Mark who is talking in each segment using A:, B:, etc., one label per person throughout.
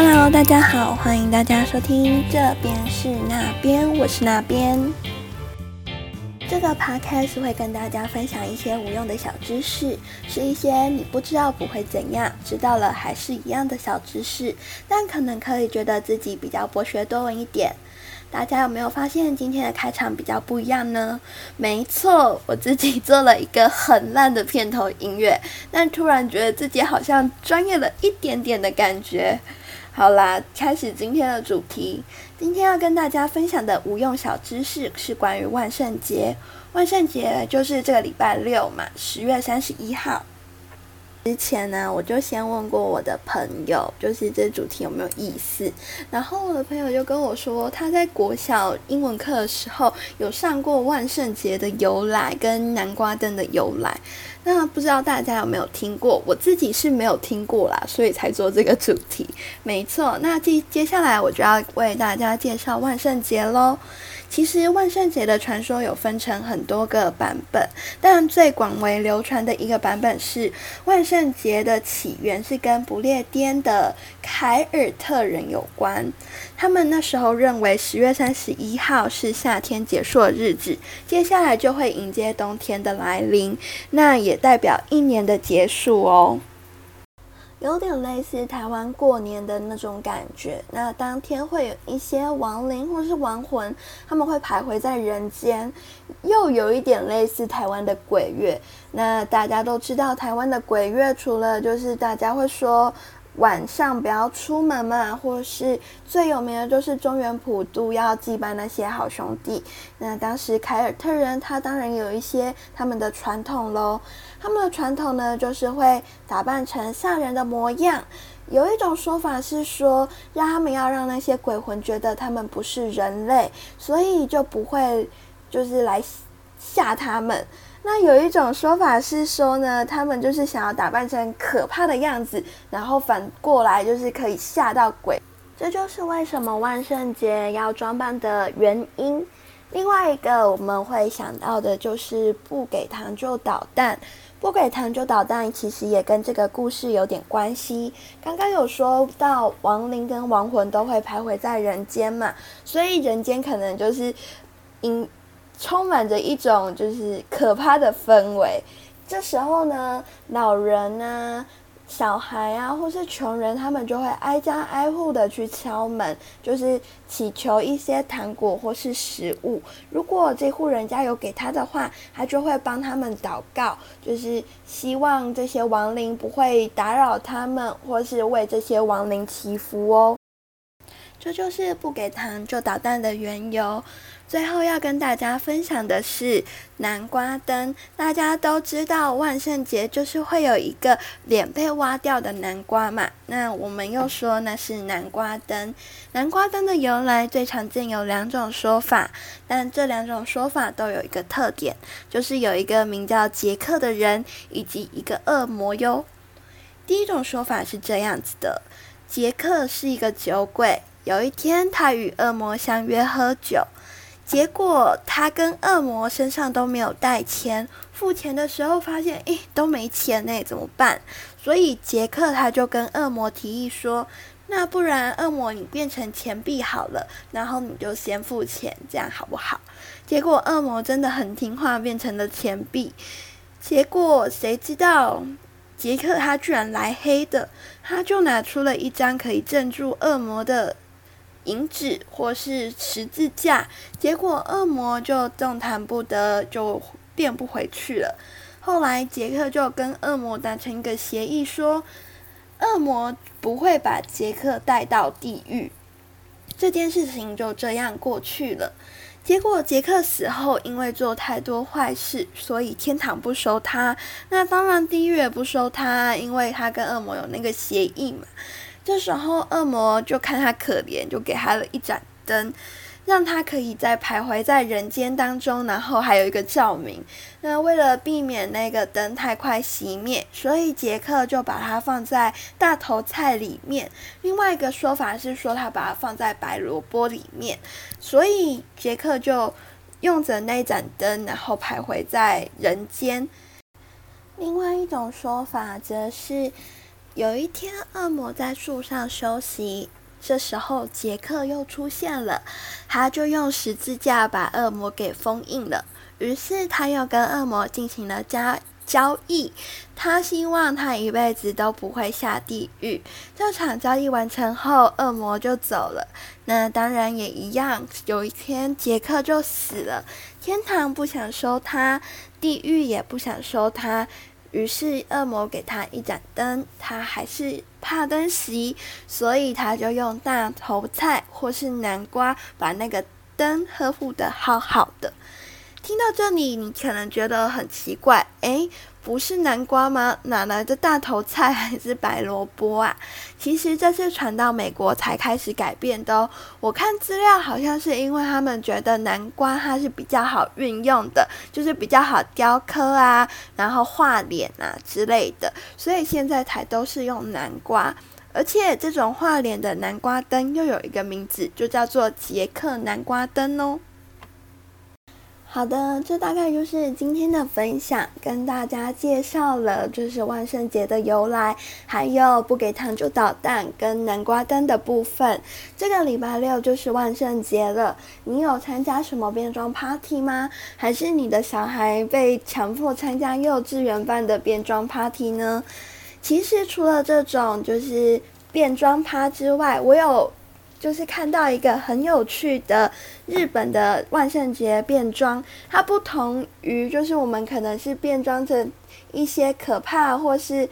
A: Hello，大家好，欢迎大家收听这边是那边，我是那边。这个 podcast 会跟大家分享一些无用的小知识，是一些你不知道不会怎样，知道了还是一样的小知识，但可能可以觉得自己比较博学多闻一点。大家有没有发现今天的开场比较不一样呢？没错，我自己做了一个很烂的片头音乐，但突然觉得自己好像专业了一点点的感觉。好啦，开始今天的主题。今天要跟大家分享的无用小知识是关于万圣节。万圣节就是这个礼拜六嘛，十月三十一号。之前呢，我就先问过我的朋友，就是这主题有没有意思。然后我的朋友就跟我说，他在国小英文课的时候有上过万圣节的由来跟南瓜灯的由来。那不知道大家有没有听过？我自己是没有听过啦，所以才做这个主题。没错，那接接下来我就要为大家介绍万圣节喽。其实万圣节的传说有分成很多个版本，但最广为流传的一个版本是万圣节的起源是跟不列颠的凯尔特人有关。他们那时候认为十月三十一号是夏天结束的日子，接下来就会迎接冬天的来临，那也代表一年的结束哦。有点类似台湾过年的那种感觉。那当天会有一些亡灵或者是亡魂，他们会徘徊在人间，又有一点类似台湾的鬼月。那大家都知道，台湾的鬼月除了就是大家会说。晚上不要出门嘛，或是最有名的就是中原普渡要祭拜那些好兄弟。那当时凯尔特人他当然有一些他们的传统喽。他们的传统呢，就是会打扮成吓人的模样。有一种说法是说，让他们要让那些鬼魂觉得他们不是人类，所以就不会就是来吓他们。那有一种说法是说呢，他们就是想要打扮成可怕的样子，然后反过来就是可以吓到鬼，这就是为什么万圣节要装扮的原因。另外一个我们会想到的就是不给糖就捣蛋，不给糖就捣蛋，其实也跟这个故事有点关系。刚刚有说到亡灵跟亡魂都会徘徊在人间嘛，所以人间可能就是因。充满着一种就是可怕的氛围。这时候呢，老人啊、小孩啊，或是穷人，他们就会挨家挨户的去敲门，就是祈求一些糖果或是食物。如果这户人家有给他的话，他就会帮他们祷告，就是希望这些亡灵不会打扰他们，或是为这些亡灵祈福哦。这就是不给糖就捣蛋的缘由。最后要跟大家分享的是南瓜灯。大家都知道万圣节就是会有一个脸被挖掉的南瓜嘛，那我们又说那是南瓜灯。南瓜灯的由来最常见有两种说法，但这两种说法都有一个特点，就是有一个名叫杰克的人以及一个恶魔哟。第一种说法是这样子的：杰克是一个酒鬼，有一天他与恶魔相约喝酒。结果他跟恶魔身上都没有带钱，付钱的时候发现，诶，都没钱呢，怎么办？所以杰克他就跟恶魔提议说：“那不然恶魔你变成钱币好了，然后你就先付钱，这样好不好？”结果恶魔真的很听话，变成了钱币。结果谁知道杰克他居然来黑的，他就拿出了一张可以镇住恶魔的。银纸或是十字架，结果恶魔就动弹不得，就变不回去了。后来杰克就跟恶魔达成一个协议，说恶魔不会把杰克带到地狱。这件事情就这样过去了。结果杰克死后，因为做太多坏事，所以天堂不收他，那当然地狱也不收他，因为他跟恶魔有那个协议嘛。这时候，恶魔就看他可怜，就给他了一盏灯，让他可以在徘徊在人间当中，然后还有一个照明。那为了避免那个灯太快熄灭，所以杰克就把它放在大头菜里面。另外一个说法是说，他把它放在白萝卜里面，所以杰克就用着那盏灯，然后徘徊在人间。另外一种说法则是。有一天，恶魔在树上休息，这时候杰克又出现了，他就用十字架把恶魔给封印了。于是他又跟恶魔进行了交交易，他希望他一辈子都不会下地狱。这场交易完成后，恶魔就走了。那当然也一样，有一天杰克就死了，天堂不想收他，地狱也不想收他。于是恶魔给他一盏灯，他还是怕灯熄，所以他就用大头菜或是南瓜把那个灯呵护的好好的。听到这里，你可能觉得很奇怪，诶，不是南瓜吗？哪来的大头菜还是白萝卜啊？其实这是传到美国才开始改变的哦。我看资料好像是因为他们觉得南瓜它是比较好运用的，就是比较好雕刻啊，然后画脸啊之类的，所以现在才都是用南瓜。而且这种画脸的南瓜灯又有一个名字，就叫做杰克南瓜灯哦。好的，这大概就是今天的分享，跟大家介绍了就是万圣节的由来，还有不给糖就捣蛋跟南瓜灯的部分。这个礼拜六就是万圣节了，你有参加什么变装 party 吗？还是你的小孩被强迫参加幼稚园办的变装 party 呢？其实除了这种就是变装趴之外，我有。就是看到一个很有趣的日本的万圣节变装，它不同于就是我们可能是变装成一些可怕或是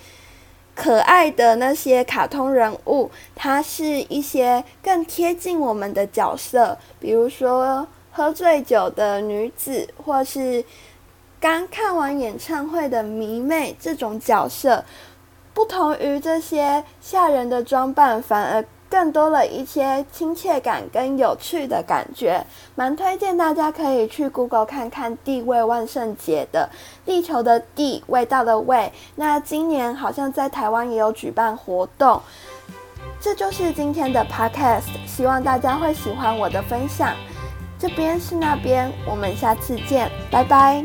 A: 可爱的那些卡通人物，它是一些更贴近我们的角色，比如说喝醉酒的女子，或是刚看完演唱会的迷妹这种角色，不同于这些吓人的装扮，反而。更多了一些亲切感跟有趣的感觉，蛮推荐大家可以去 Google 看看地味万圣节的地球的地味道的味。那今年好像在台湾也有举办活动。这就是今天的 Podcast，希望大家会喜欢我的分享。这边是那边，我们下次见，拜拜。